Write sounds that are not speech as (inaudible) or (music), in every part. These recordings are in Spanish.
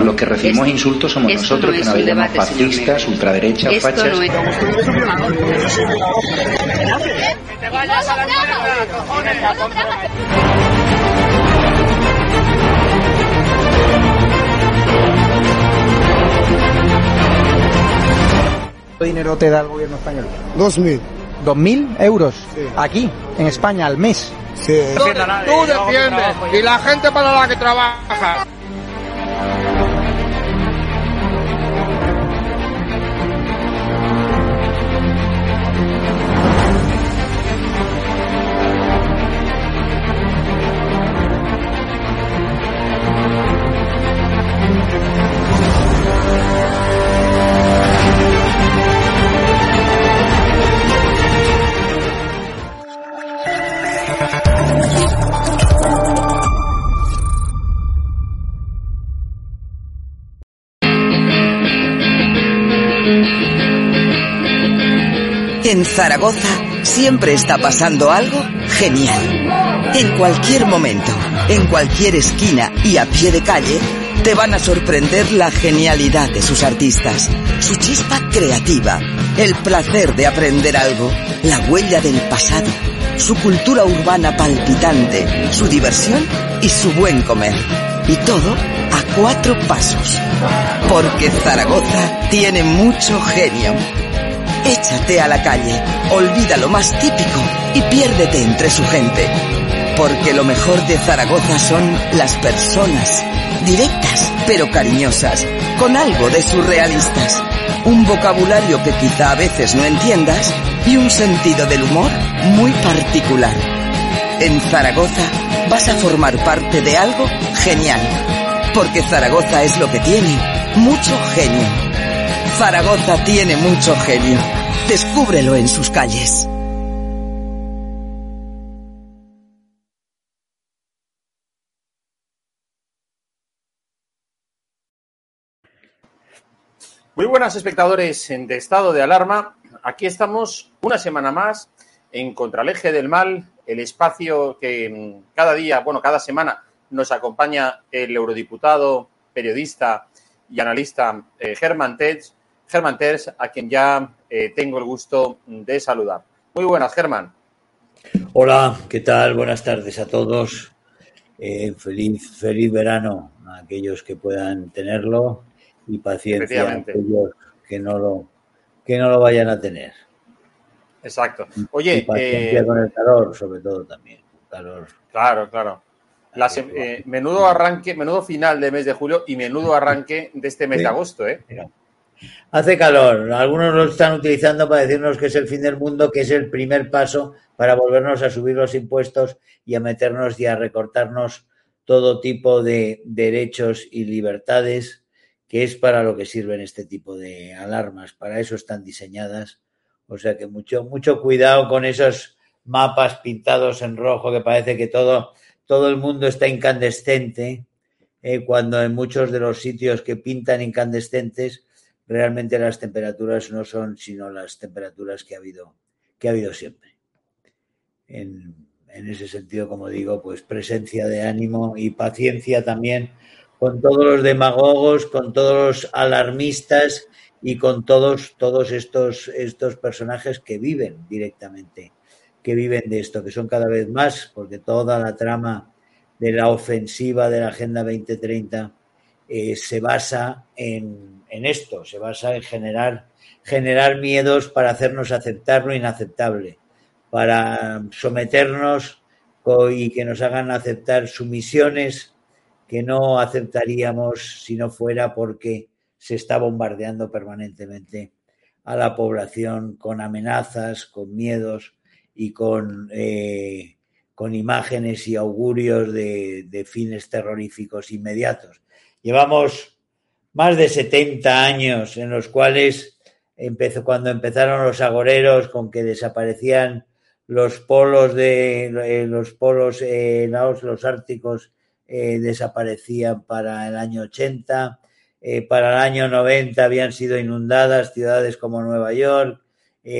Los que recibimos Esto- insultos somos nosotros, no que nos llamamos fascistas, ultraderechas, fachas. no es... ¿Cuánto dinero te da el gobierno español? Dos mil. ¿Dos mil euros? Sí. Aquí, en España, al mes. Sí. Tú defiendes y la gente para la que trabaja. En Zaragoza siempre está pasando algo genial. En cualquier momento, en cualquier esquina y a pie de calle, te van a sorprender la genialidad de sus artistas, su chispa creativa, el placer de aprender algo, la huella del pasado, su cultura urbana palpitante, su diversión y su buen comer. Y todo a cuatro pasos. Porque Zaragoza tiene mucho genio. Échate a la calle, olvida lo más típico y piérdete entre su gente. Porque lo mejor de Zaragoza son las personas, directas pero cariñosas, con algo de surrealistas, un vocabulario que quizá a veces no entiendas y un sentido del humor muy particular. En Zaragoza vas a formar parte de algo genial, porque Zaragoza es lo que tiene, mucho genio. Zaragoza tiene mucho genio. Descúbrelo en sus calles. Muy buenas espectadores de estado de alarma. Aquí estamos una semana más en Contraleje del Mal, el espacio que mm, cada día, bueno, cada semana nos acompaña el eurodiputado, periodista y analista eh, Germán Terz, Germán Terz, a quien ya eh, tengo el gusto de saludar. Muy buenas, Germán. Hola, ¿qué tal? Buenas tardes a todos. Eh, feliz, feliz verano a aquellos que puedan tenerlo y paciencia a aquellos que no lo, que no lo vayan a tener. Exacto. y Oye, paciencia eh, con el calor, sobre todo también. Calor. claro, claro. Eh, menudo arranque, menudo final de mes de julio y menudo arranque de este mes de agosto, ¿eh? Hace calor. Algunos lo están utilizando para decirnos que es el fin del mundo, que es el primer paso para volvernos a subir los impuestos y a meternos y a recortarnos todo tipo de derechos y libertades, que es para lo que sirven este tipo de alarmas. Para eso están diseñadas. O sea que mucho, mucho cuidado con esos mapas pintados en rojo que parece que todo, todo el mundo está incandescente, eh, cuando en muchos de los sitios que pintan incandescentes realmente las temperaturas no son sino las temperaturas que ha habido, que ha habido siempre. En, en ese sentido, como digo, pues presencia de ánimo y paciencia también con todos los demagogos, con todos los alarmistas y con todos, todos estos, estos personajes que viven directamente, que viven de esto, que son cada vez más, porque toda la trama de la ofensiva de la Agenda 2030 eh, se basa en, en, esto, se basa en generar, generar miedos para hacernos aceptar lo inaceptable, para someternos y que nos hagan aceptar sumisiones que no aceptaríamos si no fuera porque se está bombardeando permanentemente a la población con amenazas, con miedos y con, eh, imágenes y augurios de, de, fines terroríficos inmediatos. Llevamos más de 70 años en los cuales empezó, cuando empezaron los agoreros con que desaparecían los polos de eh, los polos eh, los, árticos eh, desaparecían para el año 80, eh, para el año 90 habían sido inundadas ciudades como Nueva York,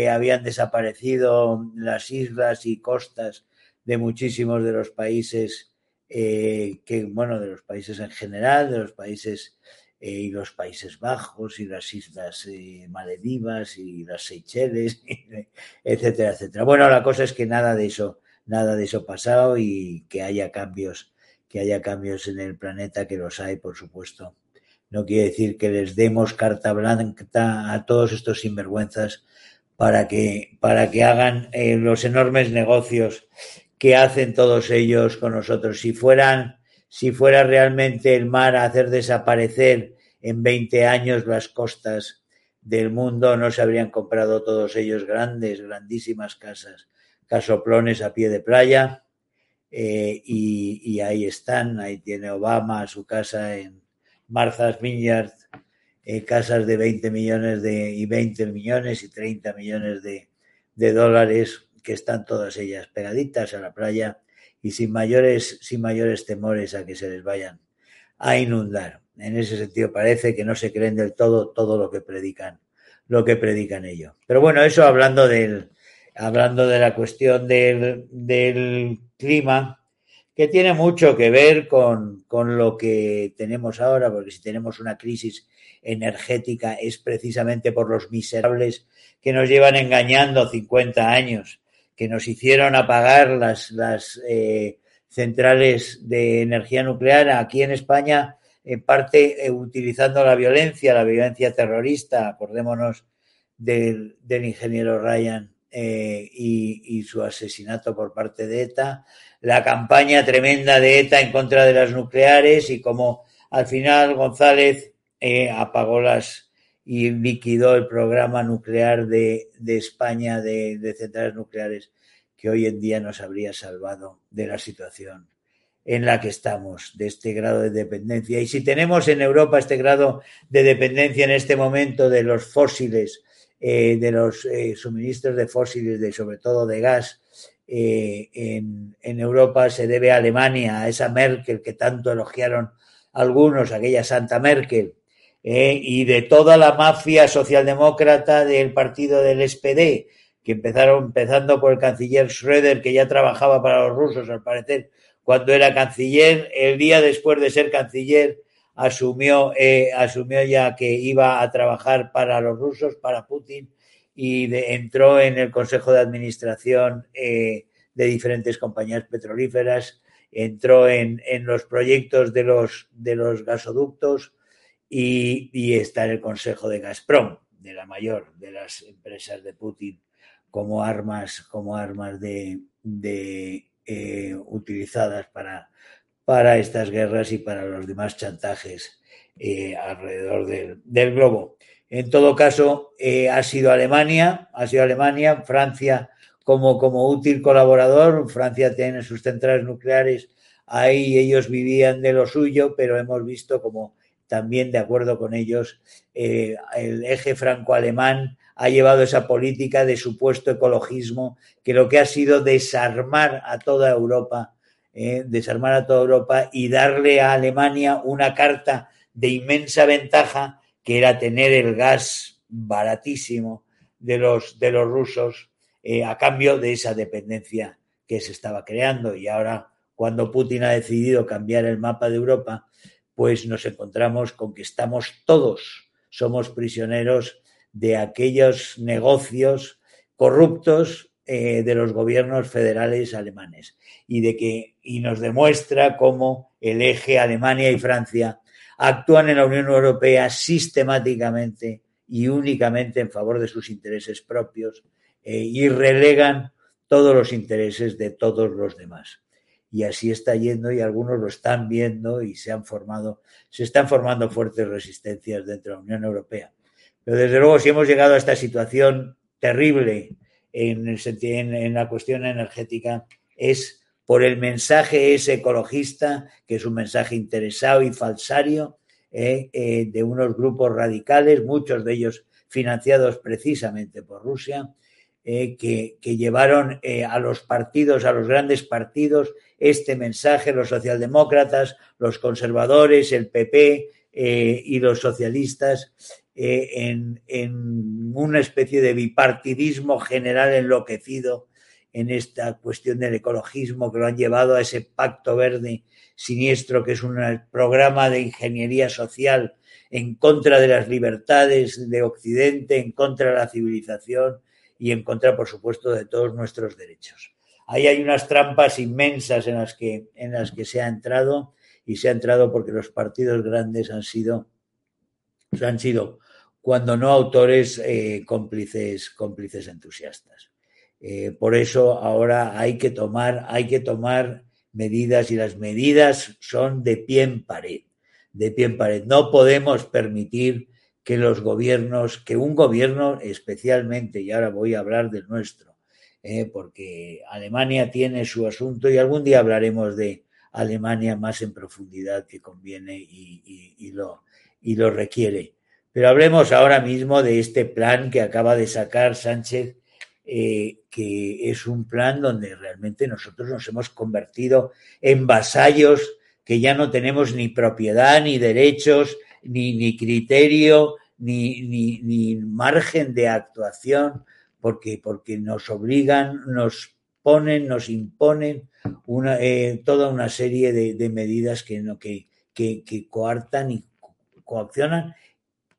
habían desaparecido las islas y costas de muchísimos de los países que bueno de los países en general, de los países y los Países Bajos y las Islas eh, Maledivas y las Seychelles, (laughs) etcétera, etcétera. Bueno, la cosa es que nada de eso, nada de eso pasado y que haya cambios, que haya cambios en el planeta, que los hay, por supuesto. No quiere decir que les demos carta blanca a todos estos sinvergüenzas para que, para que hagan eh, los enormes negocios que hacen todos ellos con nosotros. Si fueran si fuera realmente el mar a hacer desaparecer en 20 años las costas del mundo, no se habrían comprado todos ellos grandes, grandísimas casas, casoplones a pie de playa, eh, y, ahí están, ahí tiene Obama su casa en Martha's Vineyard, eh, casas de 20 millones de, y 20 millones y 30 millones de dólares, que están todas ellas pegaditas a la playa y sin mayores, sin mayores temores a que se les vayan a inundar. En ese sentido parece que no se creen del todo todo lo que predican, lo que predican ellos. Pero bueno, eso hablando del, hablando de la cuestión del, del clima, que tiene mucho que ver con, con, lo que tenemos ahora, porque si tenemos una crisis energética es precisamente por los miserables que nos llevan engañando 50 años que nos hicieron apagar las, las eh, centrales de energía nuclear aquí en España, en parte eh, utilizando la violencia, la violencia terrorista, acordémonos del, del ingeniero Ryan eh, y, y, su asesinato por parte de ETA, la campaña tremenda de ETA en contra de las nucleares y como al final González apagó las y liquidó el programa nuclear de, de España de, de, centrales nucleares que hoy en día nos habría salvado de la situación en la que estamos, de este grado de dependencia. Y si tenemos en Europa este grado de dependencia en este momento de los fósiles, eh, de los eh, suministros de fósiles, de, sobre todo de gas, eh, en, en, Europa se debe a Alemania, a esa Merkel que tanto elogiaron algunos, aquella Santa Merkel, eh, y de toda la mafia socialdemócrata del partido del SPD, que empezaron empezando por el canciller Schröder, que ya trabajaba para los rusos, al parecer, cuando era canciller. El día después de ser canciller, asumió, eh, asumió ya que iba a trabajar para los rusos, para Putin, y entró en el Consejo de Administración eh, de diferentes compañías petrolíferas, entró en, en los proyectos de los, de los gasoductos, y, y, está en el Consejo de Gazprom, de la mayor de las empresas de Putin, como armas, como armas de, eh, utilizadas para, para estas guerras y para los demás chantajes eh, alrededor del, del, globo. En todo caso, eh, ha sido Alemania, ha sido Alemania, Francia como, como útil colaborador. Francia tiene sus centrales nucleares, ahí ellos vivían de lo suyo, pero hemos visto como también de acuerdo con ellos, eh, el eje franco-alemán ha llevado esa política de supuesto ecologismo que lo que ha sido desarmar a toda Europa, eh, desarmar a toda Europa y darle a Alemania una carta de inmensa ventaja que era tener el gas baratísimo de los, de los rusos eh, a cambio de esa dependencia que se estaba creando. Y ahora cuando Putin ha decidido cambiar el mapa de Europa, pues nos encontramos con que estamos todos, somos prisioneros de aquellos negocios corruptos eh, de los gobiernos federales alemanes y de que y nos demuestra cómo el eje Alemania y Francia actúan en la Unión Europea sistemáticamente y únicamente en favor de sus intereses propios eh, y relegan todos los intereses de todos los demás. Y así está yendo y algunos lo están viendo y se han formado, se están formando fuertes resistencias dentro de la Unión Europea. Pero desde luego, si hemos llegado a esta situación terrible en, el, en la cuestión energética, es por el mensaje ese ecologista, que es un mensaje interesado y falsario, eh, eh, de unos grupos radicales, muchos de ellos financiados precisamente por Rusia, eh, que, llevaron a los partidos, a los grandes partidos, este mensaje, los socialdemócratas, los conservadores, el PP y los socialistas, en, en, una especie de bipartidismo general enloquecido en esta cuestión del ecologismo que lo han llevado a ese pacto verde siniestro que es un programa de ingeniería social en contra de las libertades de Occidente, en contra de la civilización y en contra, por supuesto, de todos nuestros derechos. Ahí hay unas trampas inmensas en las que, en las que se ha entrado y se ha entrado porque los partidos grandes han sido, han sido cuando no autores, eh, cómplices, cómplices entusiastas. Eh, por eso ahora hay que tomar, hay que tomar medidas y las medidas son de pie en pared, de pie en pared. No podemos permitir que los gobiernos, que un gobierno especialmente, y ahora voy a hablar del nuestro, eh, porque Alemania tiene su asunto y algún día hablaremos de Alemania más en profundidad que conviene y, lo, y lo requiere. Pero hablemos ahora mismo de este plan que acaba de sacar Sánchez eh, que es un plan donde realmente nosotros nos hemos convertido en vasallos que ya no tenemos ni propiedad, ni derechos, ni, ni criterio, ni, ni, margen de actuación, porque, porque nos obligan, nos ponen, nos imponen una, eh, toda una serie de, medidas que, no, que, que, que coartan y coaccionan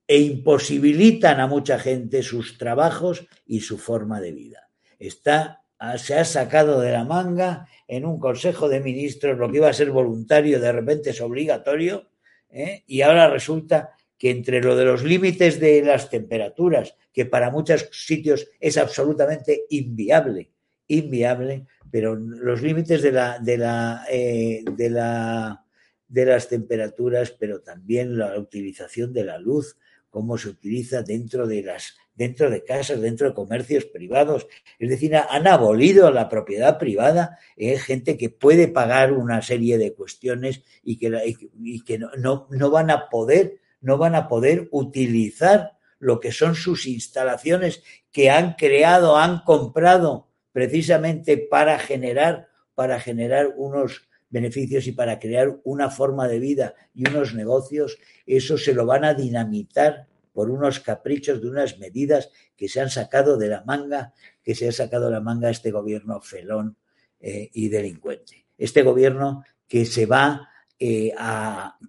e imposibilitan a mucha gente sus trabajos y su forma de vida. Está, se ha sacado de la manga en un Consejo de Ministros lo que iba a ser voluntario, de repente es obligatorio, ¿eh? y ahora resulta que entre lo de los límites de las temperaturas, que para muchos sitios es absolutamente inviable, inviable, pero los límites de la, eh, de la de las temperaturas, pero también la utilización de la luz, cómo se utiliza dentro de las dentro de casas, dentro de comercios privados. Es decir, han abolido la propiedad privada, eh, gente que puede pagar una serie de cuestiones y que, no, no, van a poder, no van a poder utilizar lo que son sus instalaciones que han creado, han comprado precisamente para generar, para generar unos beneficios y para crear una forma de vida y unos negocios, eso se lo van a dinamitar por unos caprichos de unas medidas que se han sacado de la manga, que se ha sacado de la manga este gobierno felón eh, y delincuente. Este gobierno que se va eh,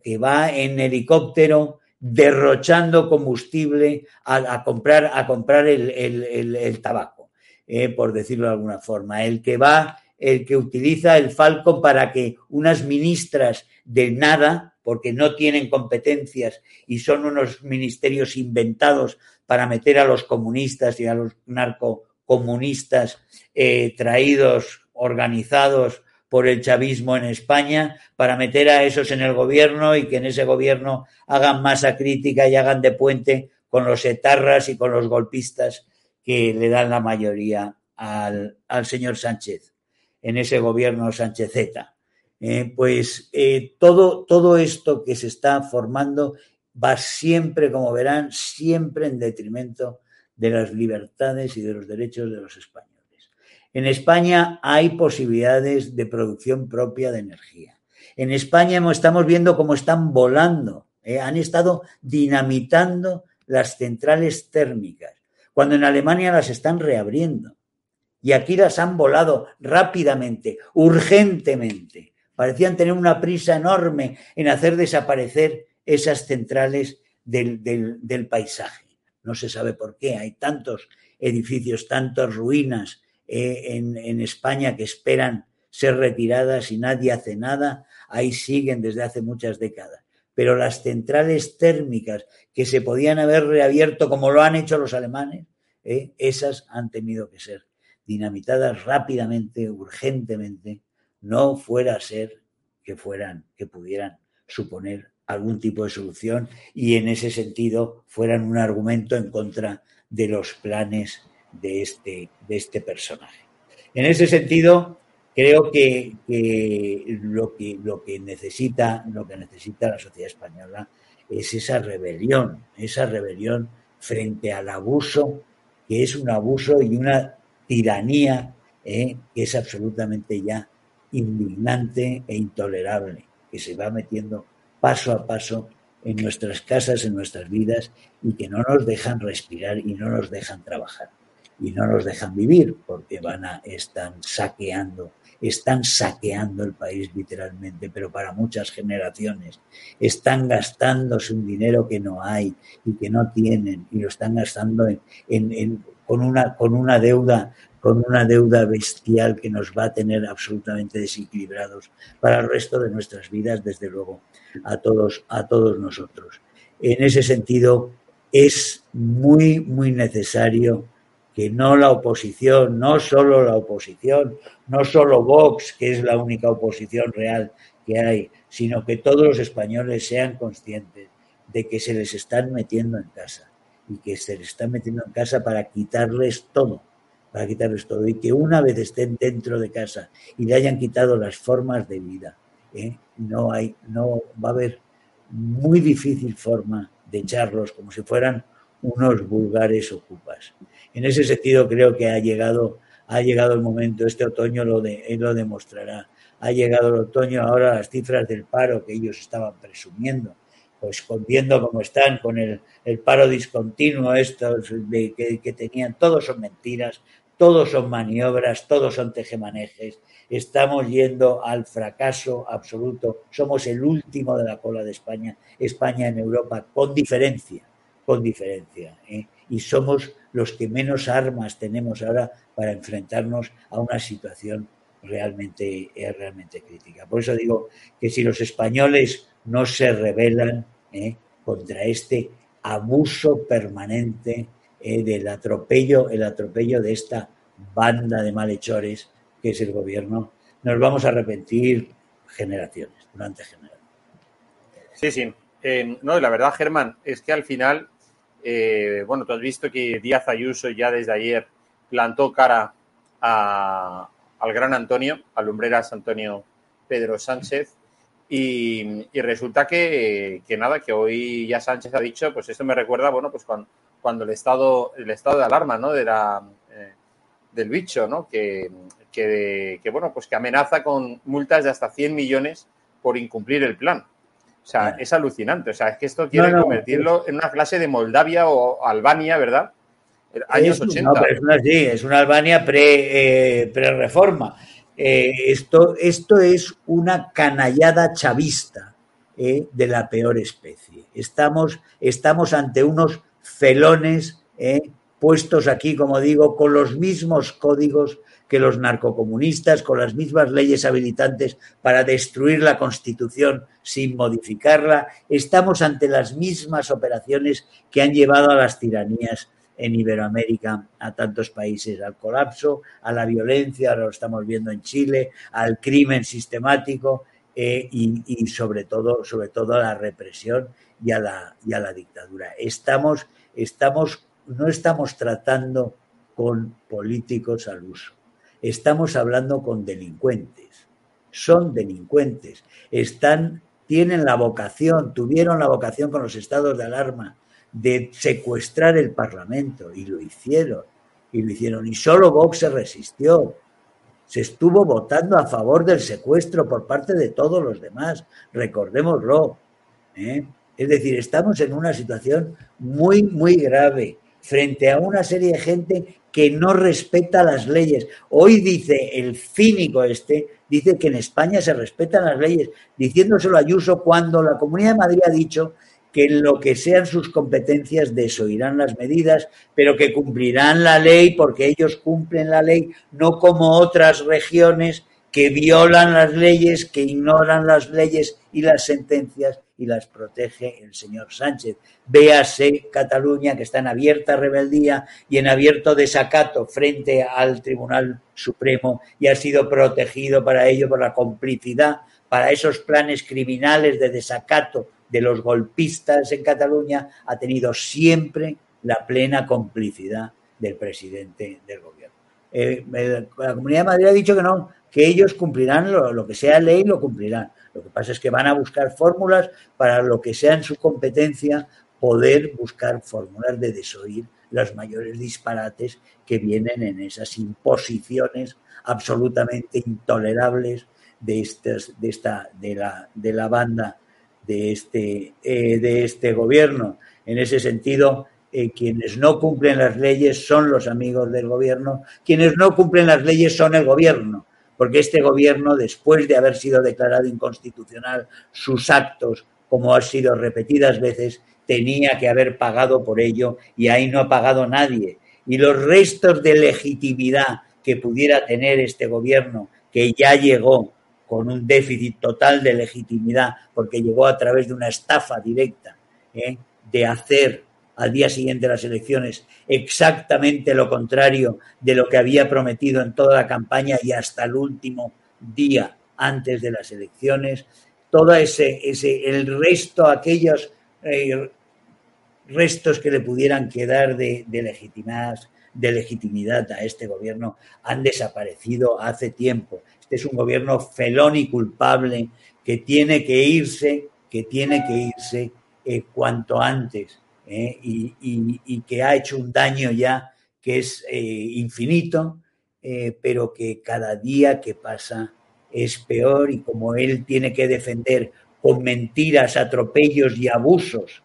que va en helicóptero derrochando combustible a, comprar, a comprar el, tabaco, eh, por decirlo de alguna forma. El que va el que utiliza el Falcon para que unas ministras de nada, porque no tienen competencias y son unos ministerios inventados para meter a los comunistas y a los narcocomunistas eh, traídos, organizados por el chavismo en España, para meter a esos en el gobierno y que en ese gobierno hagan masa crítica y hagan de puente con los etarras y con los golpistas que le dan la mayoría al, al señor Sánchez en ese gobierno Sánchez eh, pues eh, todo, todo esto que se está formando va siempre, como verán, siempre en detrimento de las libertades y de los derechos de los españoles. En España hay posibilidades de producción propia de energía. En España estamos viendo cómo están volando, eh, han estado dinamitando las centrales térmicas, cuando en Alemania las están reabriendo. Y aquí las han volado rápidamente, urgentemente. Parecían tener una prisa enorme en hacer desaparecer esas centrales del, del paisaje. No se sabe por qué. Hay tantos edificios, tantas ruinas eh, en, España que esperan ser retiradas y nadie hace nada. Ahí siguen desde hace muchas décadas. Pero las centrales térmicas que se podían haber reabierto como lo han hecho los alemanes, eh, esas han tenido que ser dinamitadas rápidamente, urgentemente, no fuera a ser que fueran, que pudieran suponer algún tipo de solución y en ese sentido fueran un argumento en contra de los planes de este, de este personaje. En ese sentido, creo que, lo que lo que necesita, lo que necesita la sociedad española es esa rebelión, esa rebelión frente al abuso, que es un abuso y una tiranía eh, que es absolutamente ya indignante e intolerable, que se va metiendo paso a paso en nuestras casas, en nuestras vidas, y que no nos dejan respirar y no nos dejan trabajar y no nos dejan vivir porque van a están saqueando están saqueando el país literalmente, pero para muchas generaciones. Están gastándose un dinero que no hay y que no tienen y lo están gastando en, con, una, con una deuda con una deuda bestial que nos va a tener absolutamente desequilibrados para el resto de nuestras vidas, desde luego, a todos, a todos nosotros. En ese sentido, es muy, muy necesario que no la oposición, no solo la oposición, no solo Vox, que es la única oposición real que hay, sino que todos los españoles sean conscientes de que se les están metiendo en casa y que se les están metiendo en casa para quitarles todo, para quitarles todo y que una vez estén dentro de casa y le hayan quitado las formas de vida, ¿eh? no hay, no va a haber muy difícil forma de echarlos como si fueran unos vulgares ocupas. En ese sentido creo que ha llegado, ha llegado el momento, este otoño lo, de, lo demostrará. Ha llegado el otoño, ahora las cifras del paro que ellos estaban presumiendo, pues viendo cómo están con el, paro discontinuo estos que tenían, todos son mentiras, todos son maniobras, todos son tejemanejes. Estamos yendo al fracaso absoluto. Somos el último de la cola de España, España en Europa, con diferencia, con diferencia. ¿eh? Y somos los que menos armas tenemos ahora para enfrentarnos a una situación realmente, eh, realmente crítica. Por eso digo que si los españoles no se rebelan eh, contra este abuso permanente del atropello, el atropello de esta banda de malhechores que es el gobierno, nos vamos a arrepentir generaciones, durante generaciones. Sí, sí. No, la verdad, Germán, es que al final eh, bueno, tú has visto que Díaz Ayuso ya desde ayer plantó cara al gran Antonio, al lumbreras Antonio Pedro Sánchez, y, resulta que, nada, que hoy ya Sánchez ha dicho, pues esto me recuerda, bueno, pues cuando, el estado el estado de alarma, ¿no? De la, eh, del bicho, ¿no? Que, que, bueno, pues que amenaza con multas de hasta 100 millones por incumplir el plan. O sea, es alucinante. O sea, es que esto quiere convertirlo en una clase de Moldavia o Albania, ¿verdad? Años 80. No, pero es una, sí, es una Albania pre, eh, reforma eh, esto, esto es una canallada chavista eh, de la peor especie. Estamos, estamos ante unos felones puestos aquí, como digo, con los mismos códigos que los narcocomunistas, con las mismas leyes habilitantes para destruir la Constitución sin modificarla. Estamos ante las mismas operaciones que han llevado a las tiranías en Iberoamérica a tantos países, al colapso, a la violencia, ahora lo estamos viendo en Chile, al crimen sistemático eh, y, sobre todo, sobre todo a la represión y a la, y a la dictadura. Estamos, estamos, no estamos tratando con políticos al uso estamos hablando con delincuentes. Son delincuentes. Tienen la vocación, tuvieron la vocación con los estados de alarma de secuestrar el Parlamento y lo hicieron. Y lo hicieron. Y solo Vox se resistió. Se estuvo votando a favor del secuestro por parte de todos los demás. Recordémoslo. ¿eh? Es decir, estamos en una situación muy, muy grave frente a una serie de gente que no respeta las leyes. Hoy dice el cínico este, dice que en España se respetan las leyes, diciéndoselo a Ayuso cuando la Comunidad de Madrid ha dicho que en lo que sean sus competencias desoirán las medidas, pero que cumplirán la ley porque ellos cumplen la ley, no como otras regiones que violan las leyes, que ignoran las leyes y las sentencias y las protege el señor Sánchez. Véase Cataluña, que está en abierta rebeldía y en abierto desacato frente al Tribunal Supremo y ha sido protegido para ello por la complicidad, para esos planes criminales de desacato de los golpistas en Cataluña, ha tenido siempre la plena complicidad del presidente del gobierno. Eh, la Comunidad de Madrid ha dicho que no, que ellos cumplirán lo, que sea ley, lo cumplirán. Lo que pasa es que van a buscar fórmulas para lo que sea en su competencia, poder buscar fórmulas de desoír los mayores disparates que vienen en esas imposiciones absolutamente intolerables de, estas, de, esta, de, la, de la banda de este, eh, de este gobierno. En ese sentido, eh, quienes no cumplen las leyes son los amigos del gobierno, quienes no cumplen las leyes son el gobierno porque este gobierno, después de haber sido declarado inconstitucional, sus actos, como ha sido repetidas veces, tenía que haber pagado por ello y ahí no ha pagado nadie. Y los restos de legitimidad que pudiera tener este gobierno, que ya llegó con un déficit total de legitimidad, porque llegó a través de una estafa directa, ¿eh? de hacer al día siguiente de las elecciones exactamente lo contrario de lo que había prometido en toda la campaña y hasta el último día antes de las elecciones. Todo ese, ese el resto, aquellos eh, restos que le pudieran quedar de, legitimidad, de legitimidad a este gobierno han desaparecido hace tiempo. Este es un gobierno felón y culpable que tiene que irse, que tiene que irse eh, cuanto antes ¿eh? y, que ha hecho un daño ya que es eh, infinito, eh, pero que cada día que pasa es peor y como él tiene que defender con mentiras, atropellos y abusos,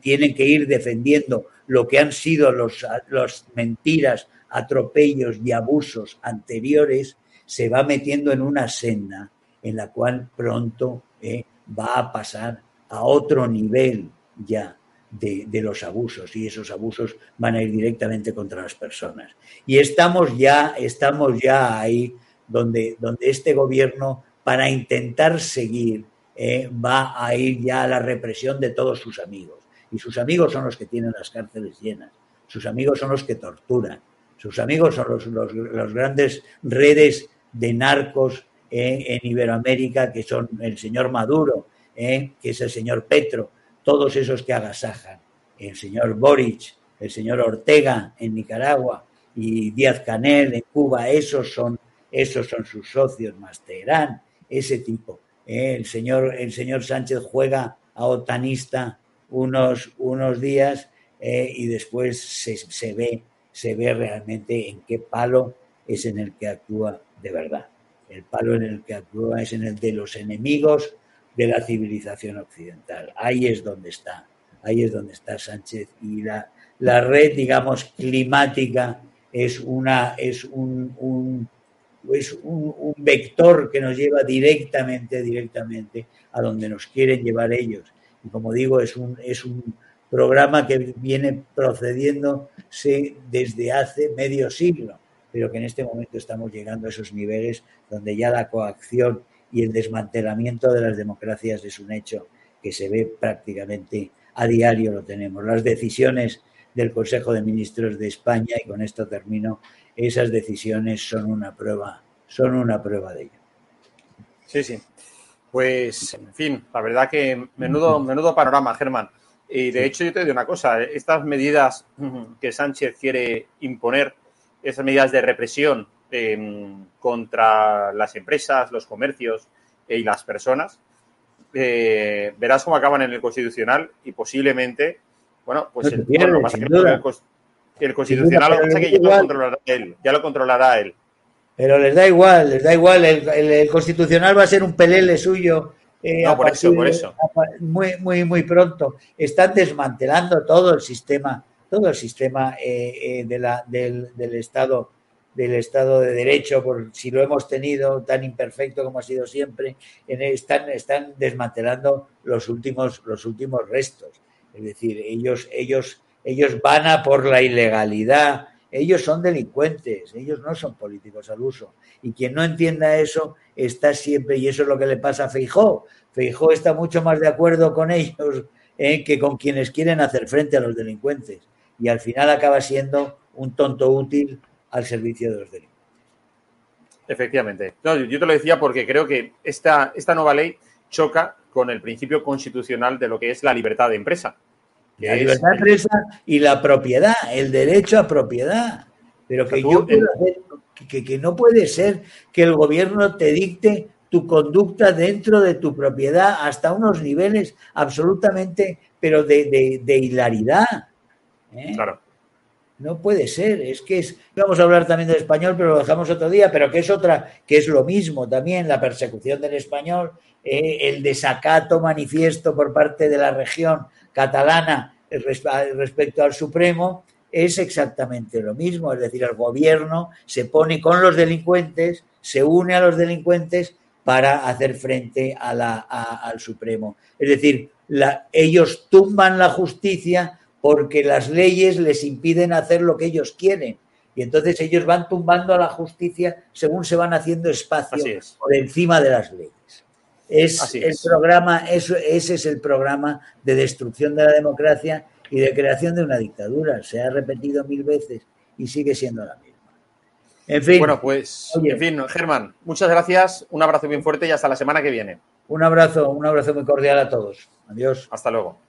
tiene que ir defendiendo lo que han sido los, los mentiras, atropellos y abusos anteriores, se va metiendo en una senda en la cual pronto va a pasar a otro nivel ya de, los abusos y esos abusos van a ir directamente contra las personas. Y estamos ya, estamos ya ahí donde, donde este gobierno, para intentar seguir, eh, va a ir ya a la represión de todos sus amigos. Y sus amigos son los que tienen las cárceles llenas, sus amigos son los que torturan, sus amigos son los, los, grandes redes de narcos eh, en Iberoamérica, que son el señor Maduro, eh, que es el señor Petro, todos esos que agasajan, el señor Boric, el señor Ortega en Nicaragua y Díaz Canel en Cuba, esos son, esos son sus socios, más Teherán, ese tipo. ¿eh? El, señor, el señor Sánchez juega a otanista unos, unos días ¿eh? y después se, se, ve, se ve realmente en qué palo es en el que actúa de verdad. El palo en el que actúa es en el de los enemigos de la civilización occidental. Ahí es donde está, ahí es donde está Sánchez. Y la, la red, digamos, climática es, una, es un, es un, vector que nos lleva directamente, directamente a donde nos quieren llevar ellos. Y como digo, es un, es un programa que viene procediéndose desde hace medio siglo, pero que en este momento estamos llegando a esos niveles donde ya la coacción y el desmantelamiento de las democracias es un hecho que se ve prácticamente a diario lo tenemos. Las decisiones del Consejo de Ministros de España, y con esto termino, esas decisiones son una prueba, son una prueba de ello. Sí, sí. Pues, en fin, la verdad que menudo, menudo panorama, Germán. Y de hecho, yo te digo una cosa, estas medidas que Sánchez quiere imponer, esas medidas de represión eh, contra las empresas, los comercios y las personas, eh, verás cómo acaban en el Constitucional y posiblemente, bueno, pues el, bueno, más que el, el, Constitucional lo que ya lo controlará él, ya lo controlará él. Pero les da igual, les da igual, el, el Constitucional va a ser un pelele suyo eh, no, por eso, por eso. Muy, muy, muy pronto. Están desmantelando todo el sistema todo el sistema eh, de la, del, del Estado del Estado de Derecho, por si lo hemos tenido tan imperfecto como ha sido siempre, están, desmantelando los últimos, restos. Es decir, ellos van a por la ilegalidad, ellos son delincuentes, ellos no son políticos al uso. Y quien no entienda eso está siempre, y eso es lo que le pasa a Feijó. Feijó está mucho más de acuerdo con ellos eh, que con quienes quieren hacer frente a los delincuentes. Y al final acaba siendo un tonto útil al servicio de los delincuentes. Efectivamente. yo te lo decía porque creo que esta, esta nueva ley choca con el principio constitucional de lo que es la libertad de empresa. La libertad de empresa y la propiedad, el derecho a propiedad. Pero que yo que, que, no puede ser que el gobierno te dicte tu conducta dentro de tu propiedad hasta unos niveles absolutamente, pero de, de, hilaridad. ¿eh? Claro. No puede ser, es que es, vamos a hablar también del español, pero lo dejamos otro día, pero que es otra, que es lo mismo también, la persecución del español, eh, el desacato manifiesto por parte de la región catalana respecto al Supremo, es exactamente lo mismo, es decir, el gobierno se pone con los delincuentes, se une a los delincuentes para hacer frente al Supremo. Es decir, ellos tumban la justicia porque las leyes les impiden hacer lo que ellos quieren. Y entonces ellos van tumbando a la justicia según se van haciendo espacio por encima de las leyes. Es el programa, ese es el programa de destrucción de la democracia y de creación de una dictadura. Se ha repetido mil veces y sigue siendo la misma. En fin. Bueno, pues, en fin, Germán, muchas gracias, un abrazo bien fuerte y hasta la semana que viene. Un abrazo, un abrazo muy cordial a todos. Adiós. Hasta luego.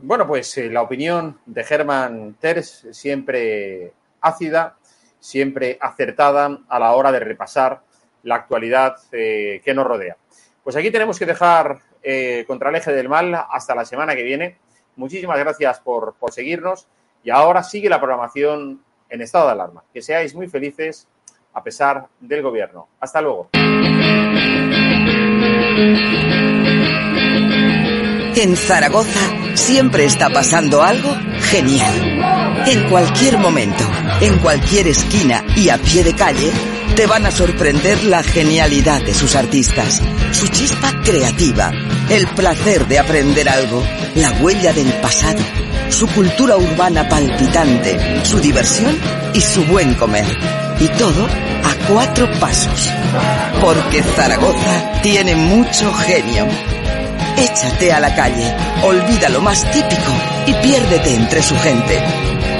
Bueno, pues eh, la opinión de Germán Terz siempre ácida, siempre acertada a la hora de repasar la actualidad eh, que nos rodea. Pues aquí tenemos que dejar eh, contra el eje del mal hasta la semana que viene. Muchísimas gracias por, por seguirnos y ahora sigue la programación en estado de alarma. Que seáis muy felices a pesar del gobierno. Hasta luego. En Zaragoza siempre está pasando algo genial. En cualquier momento, en cualquier esquina y a pie de calle, te van a sorprender la genialidad de sus artistas, su chispa creativa, el placer de aprender algo, la huella del pasado, su cultura urbana palpitante, su diversión y su buen comer. Y todo a cuatro pasos. Porque Zaragoza tiene mucho genio Échate a la calle, olvida lo más típico y piérdete entre su gente.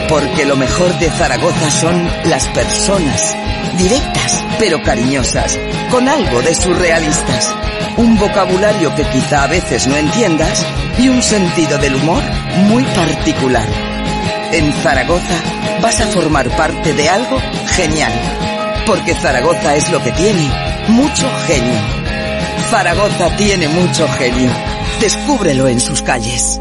Porque lo mejor de Zaragoza son las personas, directas pero cariñosas, con algo de surrealistas. Un vocabulario que quizá a veces no entiendas y un sentido del humor muy particular. En Zaragoza vas a formar parte de algo genial. Porque Zaragoza es lo que tiene, mucho genio. Zaragoza tiene mucho genio. Descúbrelo en sus calles.